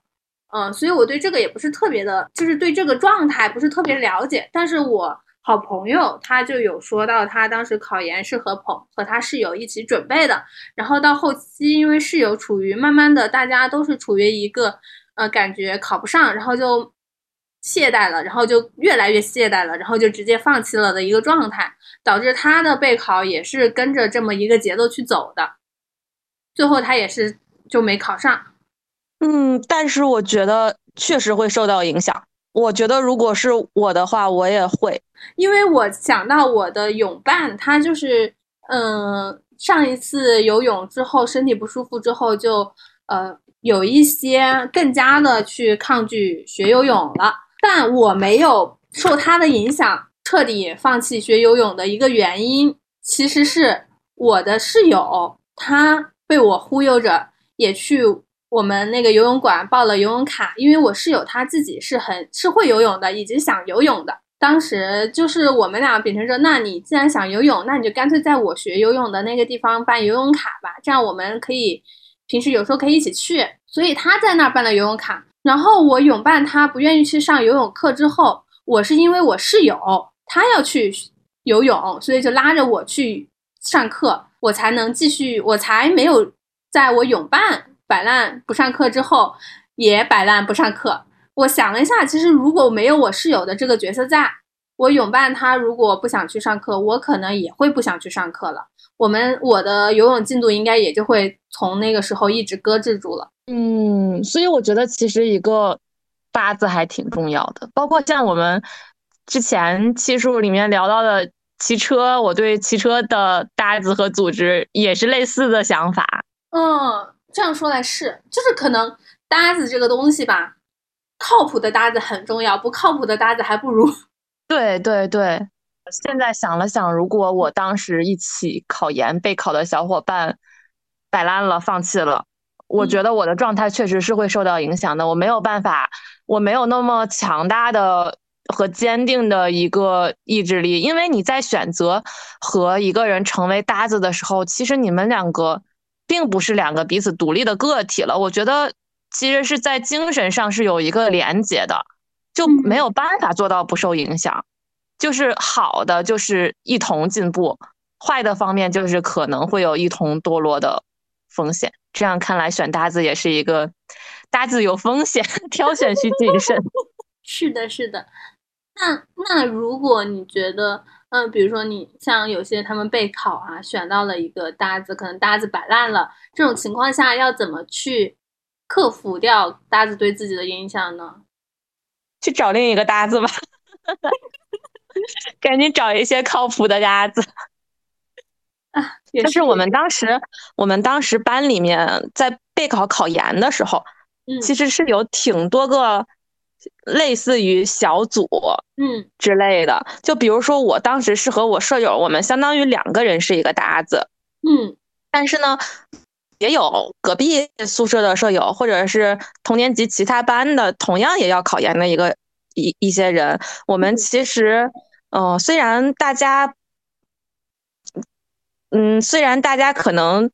嗯，所以我对这个也不是特别的，就是对这个状态不是特别了解。但是我好朋友他就有说到，他当时考研是和朋和他室友一起准备的，然后到后期因为室友处于慢慢的大家都是处于一个呃感觉考不上，然后就懈怠了，然后就越来越懈怠了，然后就直接放弃了的一个状态，导致他的备考也是跟着这么一个节奏去走的，最后他也是就没考上。嗯，但是我觉得确实会受到影响。我觉得如果是我的话，我也会。因为我想到我的泳伴，他就是，嗯，上一次游泳之后身体不舒服之后就，呃，有一些更加的去抗拒学游泳了。但我没有受他的影响彻底放弃学游泳的一个原因，其实是我的室友他被我忽悠着也去我们那个游泳馆报了游泳卡，因为我室友他自己是很是会游泳的，以及想游泳的。当时就是我们俩秉承着，那你既然想游泳，那你就干脆在我学游泳的那个地方办游泳卡吧，这样我们可以平时有时候可以一起去。所以他在那儿办了游泳卡，然后我泳伴他不愿意去上游泳课之后，我是因为我室友他要去游泳，所以就拉着我去上课，我才能继续，我才没有在我泳伴。摆烂不上课之后，也摆烂不上课。我想了一下，其实如果没有我室友的这个角色在，我泳伴他如果不想去上课，我可能也会不想去上课了。我们我的游泳进度应该也就会从那个时候一直搁置住了。嗯，所以我觉得其实一个搭子还挺重要的，包括像我们之前期数里面聊到的骑车，我对骑车的搭子和组织也是类似的想法。嗯。这样说来是，就是可能搭子这个东西吧，靠谱的搭子很重要，不靠谱的搭子还不如。对对对，现在想了想，如果我当时一起考研备考的小伙伴摆烂了、放弃了，我觉得我的状态确实是会受到影响的。我没有办法，我没有那么强大的和坚定的一个意志力，因为你在选择和一个人成为搭子的时候，其实你们两个。并不是两个彼此独立的个体了，我觉得其实是在精神上是有一个连接的，就没有办法做到不受影响。就是好的就是一同进步，坏的方面就是可能会有一同堕落的风险。这样看来，选搭子也是一个搭子有风险，挑选需谨慎。是的，是的。那那如果你觉得。嗯，比如说你像有些他们备考啊，选到了一个搭子，可能搭子摆烂了，这种情况下要怎么去克服掉搭子对自己的影响呢？去找另一个搭子吧，赶紧找一些靠谱的搭子。啊，但是我们当时，我们当时班里面在备考考研的时候，嗯，其实是有挺多个。类似于小组，嗯。之类的，就比如说我当时是和我舍友，我们相当于两个人是一个搭子，嗯，但是呢，也有隔壁宿舍的舍友，或者是同年级其他班的，同样也要考研的一个一一些人，我们其实，嗯，虽然大家，嗯，虽然大家可能。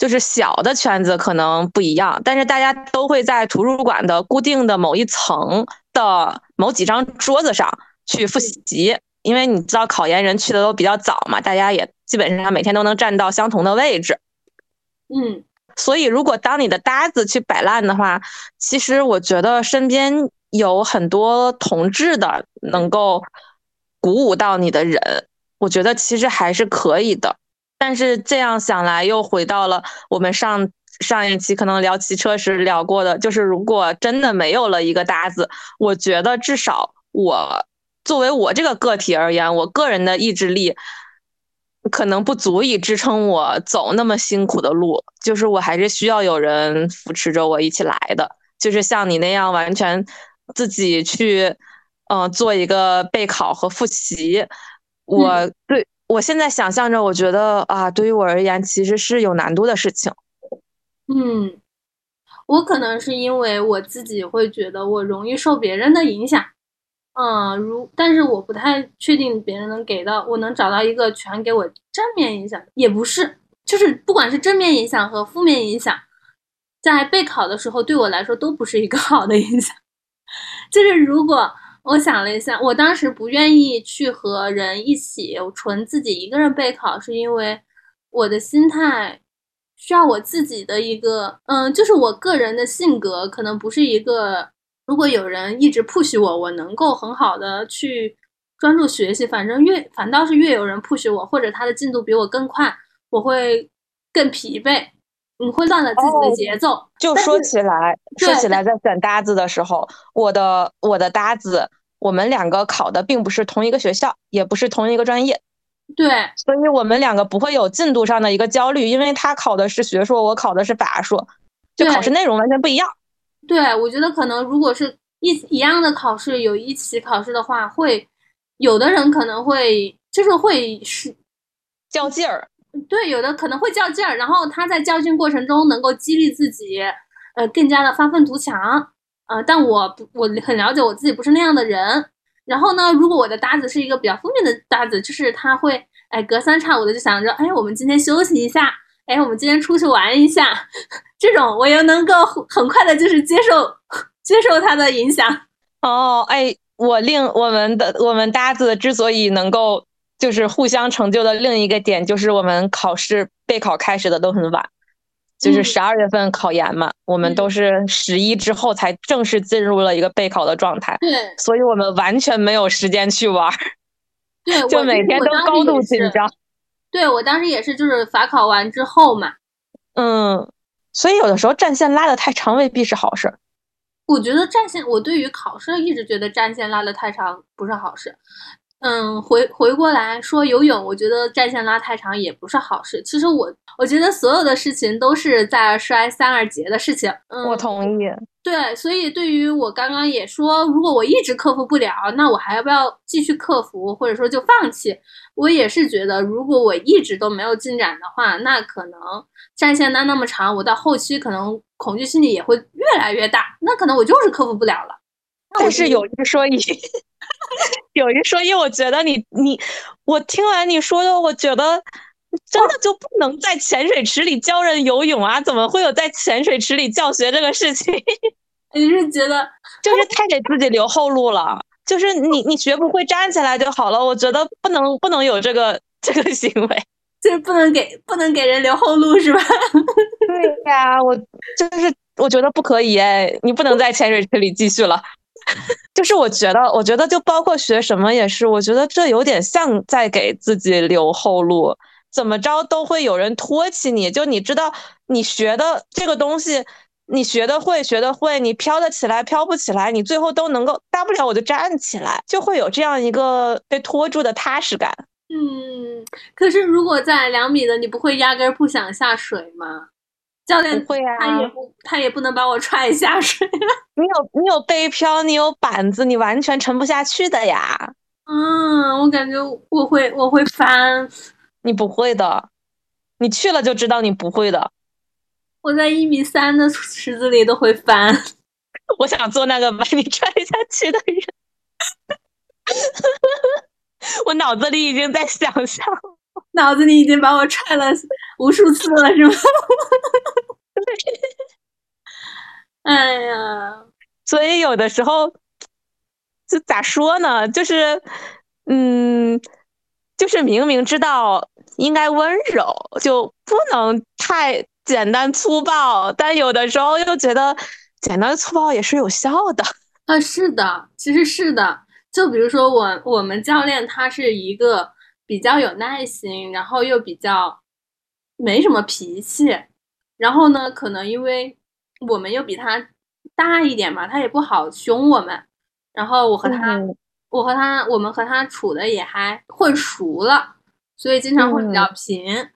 就是小的圈子可能不一样，但是大家都会在图书馆的固定的某一层的某几张桌子上去复习，因为你知道考研人去的都比较早嘛，大家也基本上每天都能站到相同的位置。嗯，所以如果当你的搭子去摆烂的话，其实我觉得身边有很多同志的能够鼓舞到你的人，我觉得其实还是可以的。但是这样想来，又回到了我们上上一期可能聊骑车时聊过的，就是如果真的没有了一个搭子，我觉得至少我作为我这个个体而言，我个人的意志力可能不足以支撑我走那么辛苦的路，就是我还是需要有人扶持着我一起来的，就是像你那样完全自己去，嗯，做一个备考和复习，我对。我现在想象着，我觉得啊，对于我而言，其实是有难度的事情。嗯，我可能是因为我自己会觉得我容易受别人的影响，嗯，如但是我不太确定别人能给到我能找到一个全给我正面影响，也不是，就是不管是正面影响和负面影响，在备考的时候对我来说都不是一个好的影响，就是如果。我想了一下，我当时不愿意去和人一起，纯自己一个人备考，是因为我的心态需要我自己的一个，嗯，就是我个人的性格可能不是一个，如果有人一直 push 我，我能够很好的去专注学习。反正越反倒是越有人 push 我，或者他的进度比我更快，我会更疲惫。你会乱了自己的节奏。就说起来，说起来，在选搭子的时候，我的我的搭子，我们两个考的并不是同一个学校，也不是同一个专业。对，所以我们两个不会有进度上的一个焦虑，因为他考的是学硕，我考的是法硕，就考试内容完全不一样。对，我觉得可能如果是一一样的考试，有一起考试的话，会有的人可能会就是会是较劲儿。对，有的可能会较劲儿，然后他在较劲过程中能够激励自己，呃更加的发愤图强，呃，但我不我很了解我自己不是那样的人。然后呢，如果我的搭子是一个比较负面的搭子，就是他会哎隔三差五的就想着，哎，我们今天休息一下，哎，我们今天出去玩一下，这种我又能够很快的就是接受接受他的影响。哦，哎，我令我们的我们搭子之所以能够就是互相成就的另一个点，就是我们考试备考开始的都很晚。就是十二月份考研嘛，我们都是十一之后才正式进入了一个备考的状态，对，所以我们完全没有时间去玩，对，就每天都高度紧张。对我当时也是，就是法考完之后嘛，嗯，所以有的时候战线拉的太长未必是好事。我觉得战线，我对于考试一直觉得战线拉的太长不是好事。嗯，回回过来说游泳，我觉得战线拉太长也不是好事。其实我我觉得所有的事情都是在而衰三二节的事情。嗯，我同意。对，所以对于我刚刚也说，如果我一直克服不了，那我还要不要继续克服，或者说就放弃？我也是觉得，如果我一直都没有进展的话，那可能战线拉那么长，我到后期可能恐惧心理也会越来越大，那可能我就是克服不了了。但是有一说一。有一说一，我觉得你你我听完你说的，我觉得真的就不能在潜水池里教人游泳啊？怎么会有在潜水池里教学这个事情？你是觉得就是太给自己留后路了？就是你你学不会站起来就好了？我觉得不能不能有这个这个行为，就是不能给不能给人留后路是吧？对呀，我就是我觉得不可以哎，你不能在潜水池里继续了。就是我觉得，我觉得就包括学什么也是，我觉得这有点像在给自己留后路，怎么着都会有人托起你。就你知道，你学的这个东西，你学的会，学的会，你飘得起来，飘不起来，你最后都能够，大不了我就站起来，就会有这样一个被拖住的踏实感。嗯，可是如果在两米的，你不会压根不想下水吗？教练会啊，他也不，他也不能把我踹下水。你有你有背漂，你有板子，你完全沉不下去的呀。嗯，我感觉我会我会翻。你不会的，你去了就知道你不会的。我在一米三的池子里都会翻。我想做那个把你踹下去的人。我脑子里已经在想象。脑子里已经把我踹了无数次了，是吗？哎呀，所以有的时候就咋说呢？就是，嗯，就是明明知道应该温柔，就不能太简单粗暴，但有的时候又觉得简单粗暴也是有效的。啊，是的，其实是的。就比如说我我们教练他是一个。比较有耐心，然后又比较没什么脾气，然后呢，可能因为我们又比他大一点嘛，他也不好凶我们。然后我和他，我和他，我们和他处的也还混熟了，所以经常会比较平。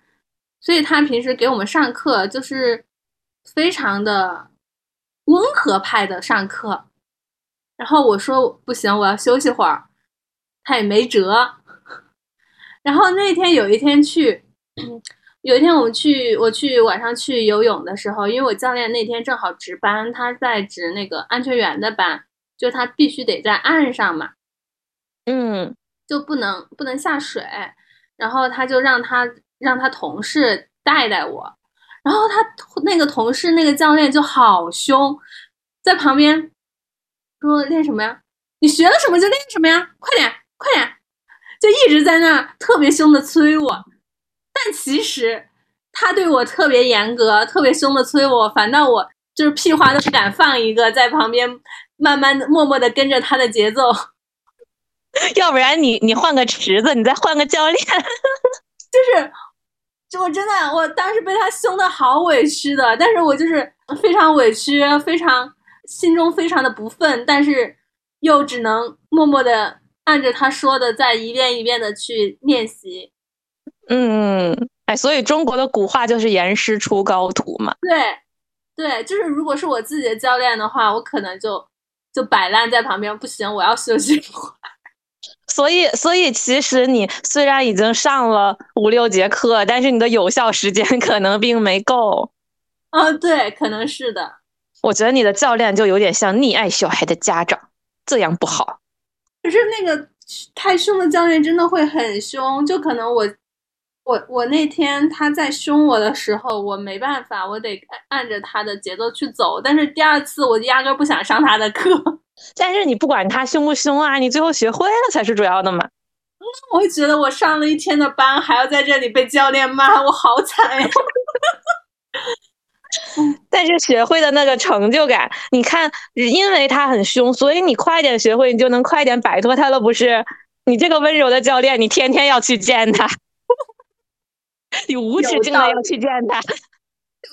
所以他平时给我们上课就是非常的温和派的上课。然后我说不行，我要休息会儿，他也没辙。然后那天有一天去，有一天我们去，我去晚上去游泳的时候，因为我教练那天正好值班，他在值那个安全员的班，就他必须得在岸上嘛，嗯，就不能不能下水，然后他就让他让他同事带带我，然后他那个同事那个教练就好凶，在旁边说练什么呀？你学了什么就练什么呀，快点快点。就一直在那特别凶的催我，但其实他对我特别严格，特别凶的催我，反倒我就是屁话都不敢放一个，在旁边慢慢的、默默的跟着他的节奏。要不然你你换个池子，你再换个教练，就是，就我真的我当时被他凶的好委屈的，但是我就是非常委屈，非常心中非常的不忿，但是又只能默默的。按着他说的，再一遍一遍的去练习。嗯，哎，所以中国的古话就是严师出高徒嘛。对，对，就是如果是我自己的教练的话，我可能就就摆烂在旁边，不行，我要休息。所以，所以其实你虽然已经上了五六节课，但是你的有效时间 可能并没够。啊，对，可能是的。我觉得你的教练就有点像溺爱小孩的家长，这样不好。可是那个太凶的教练真的会很凶，就可能我我我那天他在凶我的时候，我没办法，我得按着他的节奏去走。但是第二次我压根不想上他的课。但是你不管他凶不凶啊，你最后学会了才是主要的嘛。我会觉得我上了一天的班，还要在这里被教练骂，我好惨呀。但是学会的那个成就感，你看，因为他很凶，所以你快点学会，你就能快点摆脱他了，不是？你这个温柔的教练，你天天要去见他，你无止境的要去见他。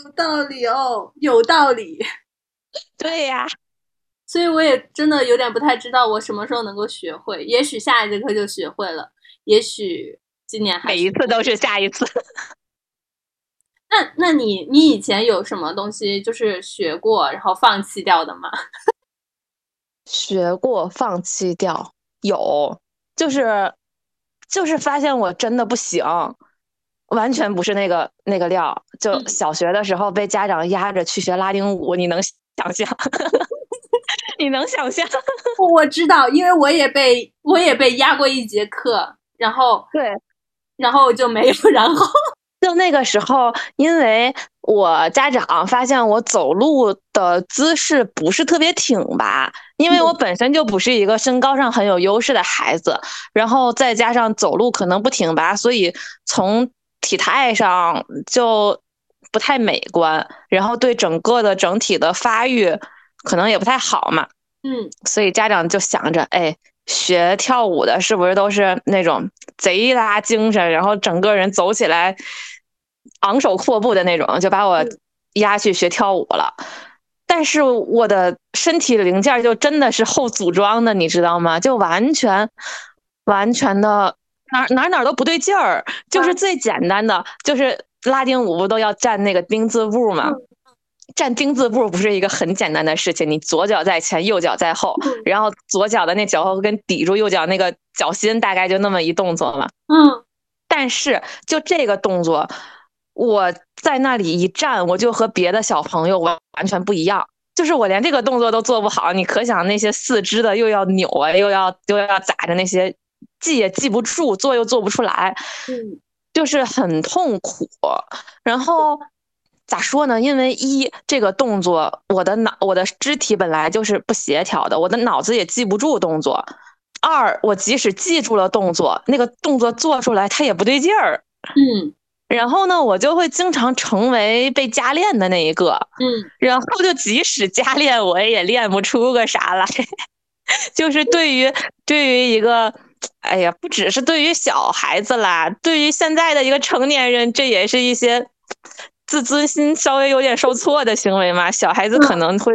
有道理哦，有道理。对呀，所以我也真的有点不太知道我什么时候能够学会。也许下一节课就学会了，也许今年还每一次都是下一次。那那你你以前有什么东西就是学过然后放弃掉的吗？学过放弃掉有，就是就是发现我真的不行，完全不是那个那个料。就小学的时候被家长压着去学拉丁舞，你能想象？你能想象？我知道，因为我也被我也被压过一节课，然后对，然后就没有然后。就那个时候，因为我家长发现我走路的姿势不是特别挺拔，因为我本身就不是一个身高上很有优势的孩子，然后再加上走路可能不挺拔，所以从体态上就不太美观，然后对整个的整体的发育可能也不太好嘛。嗯，所以家长就想着，哎。学跳舞的是不是都是那种贼拉精神，然后整个人走起来昂首阔步的那种，就把我压去学跳舞了。但是我的身体零件就真的是后组装的，你知道吗？就完全完全的哪哪哪都不对劲儿。就是最简单的，就是拉丁舞不都要站那个丁字步吗？站丁字步不是一个很简单的事情，你左脚在前，右脚在后，然后左脚的那脚后跟抵住右脚那个脚心，大概就那么一动作嘛。嗯，但是就这个动作，我在那里一站，我就和别的小朋友完完全不一样，就是我连这个动作都做不好，你可想那些四肢的又要扭啊，又要又要咋着那些，记也记不住，做又做不出来，嗯，就是很痛苦，然后。咋说呢？因为一这个动作，我的脑我的肢体本来就是不协调的，我的脑子也记不住动作。二，我即使记住了动作，那个动作做出来它也不对劲儿。嗯，然后呢，我就会经常成为被加练的那一个。嗯，然后就即使加练，我也练不出个啥来。就是对于对于一个，哎呀，不只是对于小孩子啦，对于现在的一个成年人，这也是一些。自尊心稍微有点受挫的行为嘛，小孩子可能会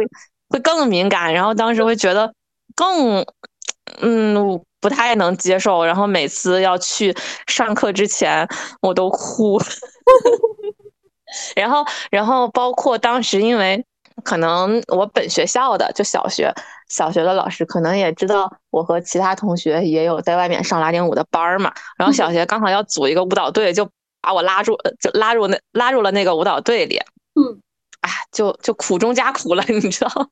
会更敏感，然后当时会觉得更嗯不太能接受，然后每次要去上课之前我都哭，然后然后包括当时因为可能我本学校的就小学小学的老师可能也知道我和其他同学也有在外面上拉丁舞的班儿嘛，然后小学刚好要组一个舞蹈队就。把我拉住，就拉入那拉入了那个舞蹈队里，嗯，哎，就就苦中加苦了，你知道。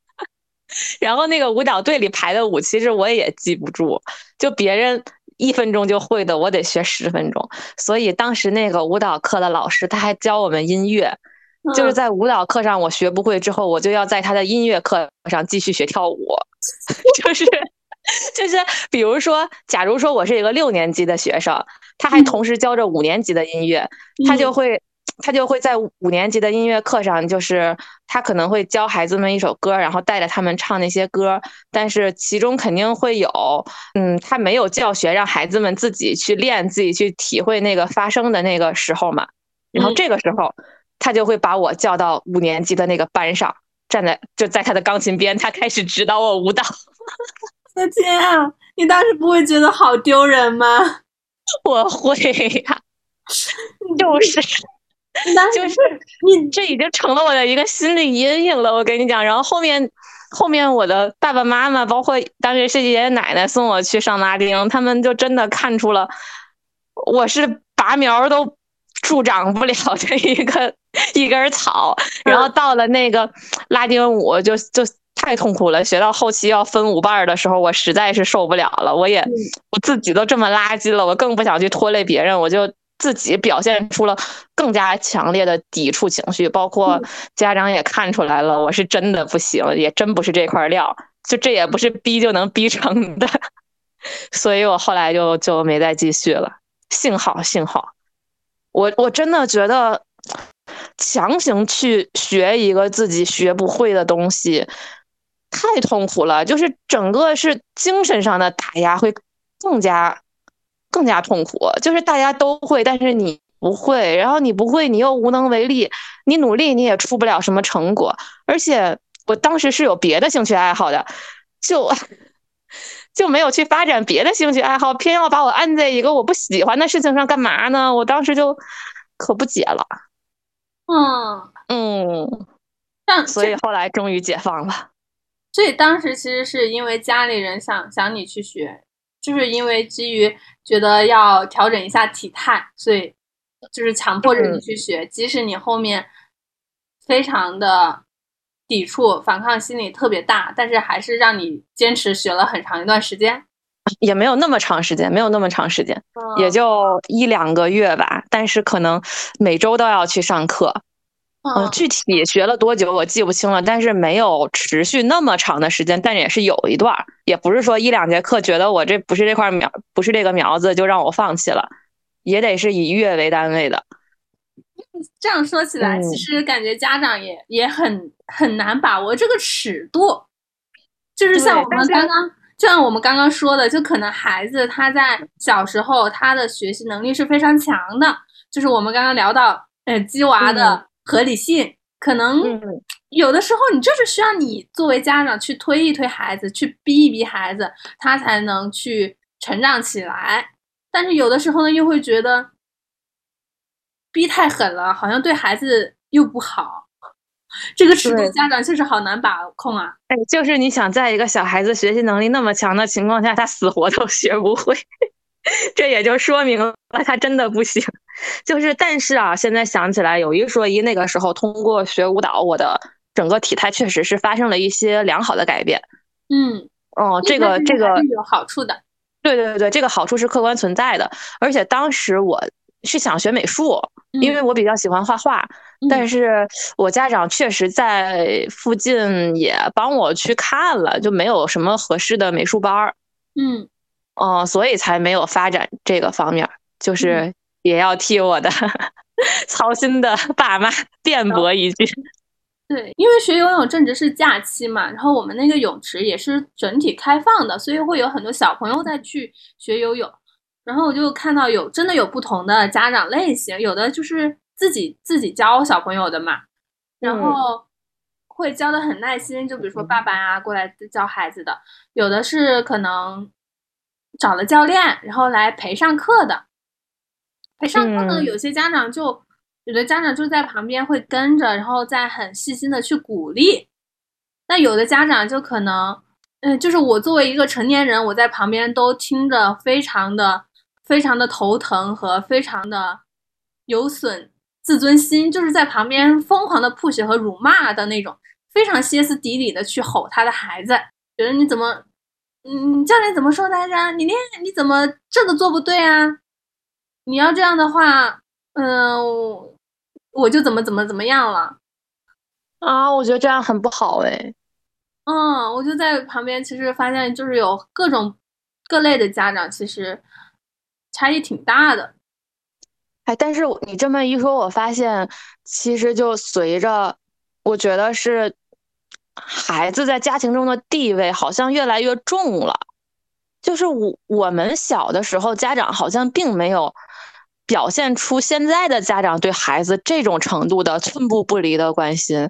然后那个舞蹈队里排的舞，其实我也记不住，就别人一分钟就会的，我得学十分钟。所以当时那个舞蹈课的老师他还教我们音乐，就是在舞蹈课上我学不会之后，我就要在他的音乐课上继续学跳舞，就是 就是，比如说，假如说我是一个六年级的学生。他还同时教着五年级的音乐，他就会，他就会在五年级的音乐课上，就是他可能会教孩子们一首歌，然后带着他们唱那些歌，但是其中肯定会有，嗯，他没有教学，让孩子们自己去练，自己去体会那个发声的那个时候嘛。然后这个时候，他就会把我叫到五年级的那个班上，站在就在他的钢琴边，他开始指导我舞蹈。我的天啊，你当时不会觉得好丢人吗？我会呀，就是，就是你这已经成了我的一个心理阴影了。我跟你讲，然后后面后面我的爸爸妈妈，包括当时是爷爷奶奶送我去上拉丁，他们就真的看出了我是拔苗都助长不了的一个一根草，然后到了那个拉丁舞就就太痛苦了，学到后期要分舞伴的时候，我实在是受不了了。我也我自己都这么垃圾了，我更不想去拖累别人，我就自己表现出了更加强烈的抵触情绪，包括家长也看出来了，我是真的不行，也真不是这块料，就这也不是逼就能逼成的，所以我后来就就没再继续了。幸好幸好，我我真的觉得。强行去学一个自己学不会的东西，太痛苦了。就是整个是精神上的打压，会更加更加痛苦。就是大家都会，但是你不会，然后你不会，你又无能为力。你努力，你也出不了什么成果。而且我当时是有别的兴趣爱好的，就 就没有去发展别的兴趣爱好，偏要把我按在一个我不喜欢的事情上干嘛呢？我当时就可不解了。嗯嗯，但所以后来终于解放了。所以当时其实是因为家里人想想你去学，就是因为基于觉得要调整一下体态，所以就是强迫着你去学。即使你后面非常的抵触、反抗心理特别大，但是还是让你坚持学了很长一段时间。也没有那么长时间，没有那么长时间，也就一两个月吧。但是可能每周都要去上课，嗯，具体学了多久我记不清了。但是没有持续那么长的时间，但也是有一段，也不是说一两节课觉得我这不是这块苗，不是这个苗子就让我放弃了，也得是以月为单位的。这样说起来，其实感觉家长也也很很难把握这个尺度，就是像我们刚刚。就像我们刚刚说的，就可能孩子他在小时候他的学习能力是非常强的，就是我们刚刚聊到，呃，鸡娃的合理性，可能有的时候你就是需要你作为家长去推一推孩子，去逼一逼孩子，他才能去成长起来。但是有的时候呢，又会觉得逼太狠了，好像对孩子又不好。这个尺度家长确实好难把控啊！哎，就是你想在一个小孩子学习能力那么强的情况下，他死活都学不会，这也就说明了他真的不行。就是，但是啊，现在想起来有一说一，那个时候通过学舞蹈，我的整个体态确实是发生了一些良好的改变。嗯，哦，这个这个有好处的。对对对对，这个好处是客观存在的。而且当时我是想学美术，因为我比较喜欢画画。但是我家长确实在附近也帮我去看了，就没有什么合适的美术班儿。嗯，哦，所以才没有发展这个方面，就是也要替我的 操心的爸妈辩驳一句。对，因为学游泳正值是假期嘛，然后我们那个泳池也是整体开放的，所以会有很多小朋友在去学游泳。然后我就看到有真的有不同的家长类型，有的就是。自己自己教小朋友的嘛，然后会教的很耐心，就比如说爸爸啊过来教孩子的，有的是可能找了教练，然后来陪上课的。陪上课呢，有些家长就有的家长就在旁边会跟着，然后再很细心的去鼓励。那有的家长就可能，嗯，就是我作为一个成年人，我在旁边都听着非常的非常的头疼和非常的有损。自尊心就是在旁边疯狂的 push 和辱骂的那种，非常歇斯底里的去吼他的孩子，觉得你怎么，嗯，教练怎么说来着？你练你怎么这都做不对啊？你要这样的话，嗯，我就怎么怎么怎么样了啊？我觉得这样很不好哎。嗯，我就在旁边，其实发现就是有各种各类的家长，其实差异挺大的。哎，但是你这么一说，我发现其实就随着，我觉得是孩子在家庭中的地位好像越来越重了。就是我我们小的时候，家长好像并没有表现出现在的家长对孩子这种程度的寸步不离的关心。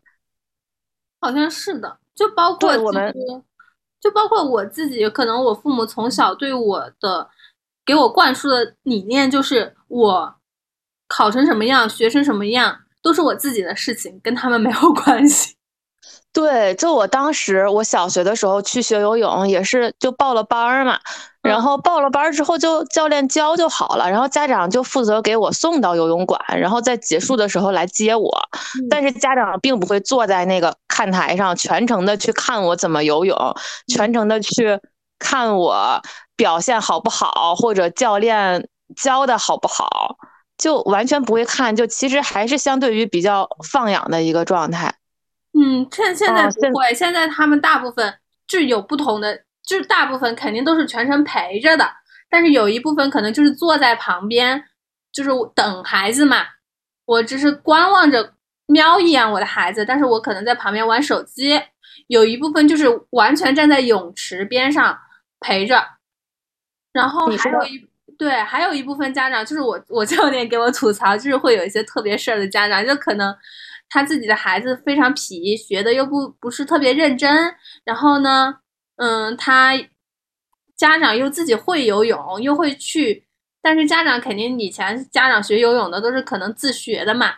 好像是的，就包括我们，就包括我自己，可能我父母从小对我的给我灌输的理念就是我。考成什么样，学成什么样，都是我自己的事情，跟他们没有关系。对，就我当时我小学的时候去学游泳，也是就报了班儿嘛，然后报了班儿之后就教练教就好了，然后家长就负责给我送到游泳馆，然后在结束的时候来接我。但是家长并不会坐在那个看台上全程的去看我怎么游泳，全程的去看我表现好不好，或者教练教的好不好，就完全不会看，就其实还是相对于比较放养的一个状态。嗯，趁现在不会，现在他们大部分就是有不同的，就是大部分肯定都是全程陪着的，但是有一部分可能就是坐在旁边，就是等孩子嘛。我只是观望着，瞄一眼我的孩子，但是我可能在旁边玩手机。有一部分就是完全站在泳池边上陪着，然后还有一对，还有一部分家长就是我我教练给我吐槽，就是会有一些特别事儿的家长，就可能。他自己的孩子非常皮，学的又不不是特别认真，然后呢，嗯，他家长又自己会游泳，又会去，但是家长肯定以前家长学游泳的都是可能自学的嘛，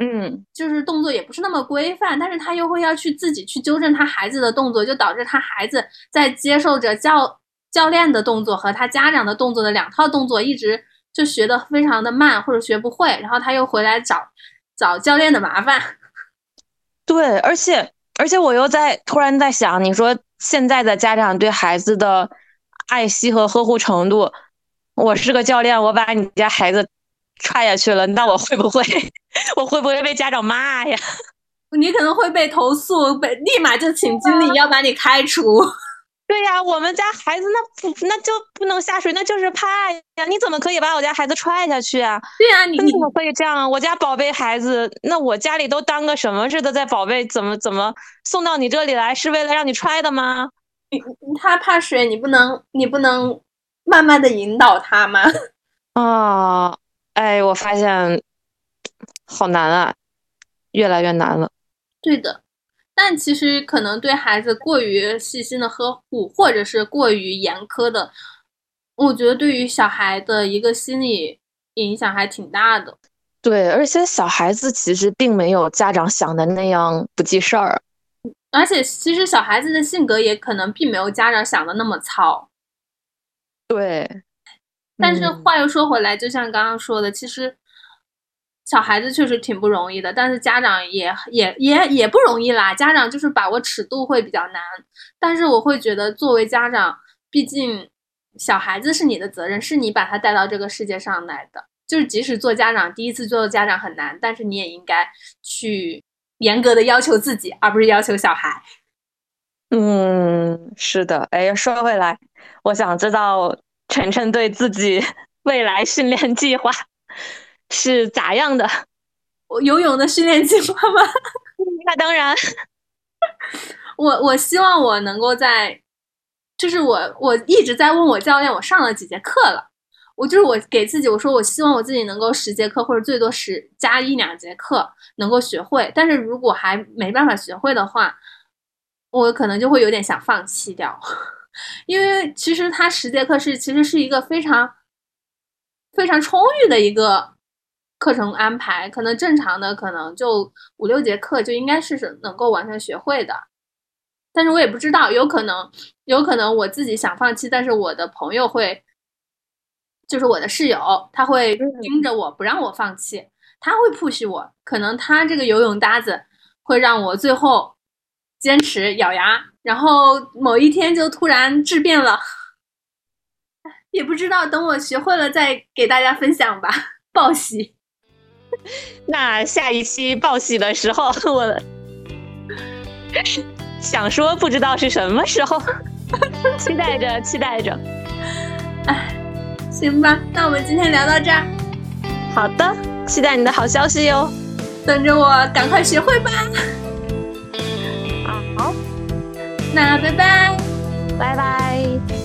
嗯，就是动作也不是那么规范，但是他又会要去自己去纠正他孩子的动作，就导致他孩子在接受着教教练的动作和他家长的动作的两套动作，一直就学的非常的慢或者学不会，然后他又回来找。找教练的麻烦，对，而且而且我又在突然在想，你说现在的家长对孩子的爱惜和呵护程度，我是个教练，我把你家孩子踹下去了，那我会不会，我会不会被家长骂呀？你可能会被投诉，被立马就请经理要把你开除。对呀，我们家孩子那不那就不能下水，那就是怕呀！你怎么可以把我家孩子踹下去啊？对呀，你怎么可以这样啊？我家宝贝孩子，那我家里都当个什么似的在宝贝，怎么怎么送到你这里来，是为了让你踹的吗？你他怕水，你不能你不能慢慢的引导他吗？啊，哎，我发现好难啊，越来越难了。对的。但其实可能对孩子过于细心的呵护，或者是过于严苛的，我觉得对于小孩的一个心理影响还挺大的。对，而且小孩子其实并没有家长想的那样不记事儿，而且其实小孩子的性格也可能并没有家长想的那么糙。对，但是话又说回来，就像刚刚说的，其实。小孩子确实挺不容易的，但是家长也也也也不容易啦。家长就是把握尺度会比较难，但是我会觉得，作为家长，毕竟小孩子是你的责任，是你把他带到这个世界上来的。就是即使做家长，第一次做家长很难，但是你也应该去严格的要求自己，而不是要求小孩。嗯，是的。哎，说回来，我想知道晨晨对自己 未来训练计划。是咋样的？我游泳的训练计划吗？那当然。我我希望我能够在，就是我我一直在问我教练，我上了几节课了。我就是我给自己我说，我希望我自己能够十节课或者最多十加一两节课能够学会。但是如果还没办法学会的话，我可能就会有点想放弃掉，因为其实他十节课是其实是一个非常非常充裕的一个。课程安排可能正常的可能就五六节课就应该是能够完全学会的，但是我也不知道，有可能有可能我自己想放弃，但是我的朋友会，就是我的室友，他会盯着我不让我放弃，他会 push 我，可能他这个游泳搭子会让我最后坚持咬牙，然后某一天就突然质变了，也不知道，等我学会了再给大家分享吧，报喜。那下一期报喜的时候，我想说不知道是什么时候，期待着，期待着。哎，行吧，那我们今天聊到这儿。好的，期待你的好消息哟。等着我赶快学会吧。好，那拜拜，拜拜。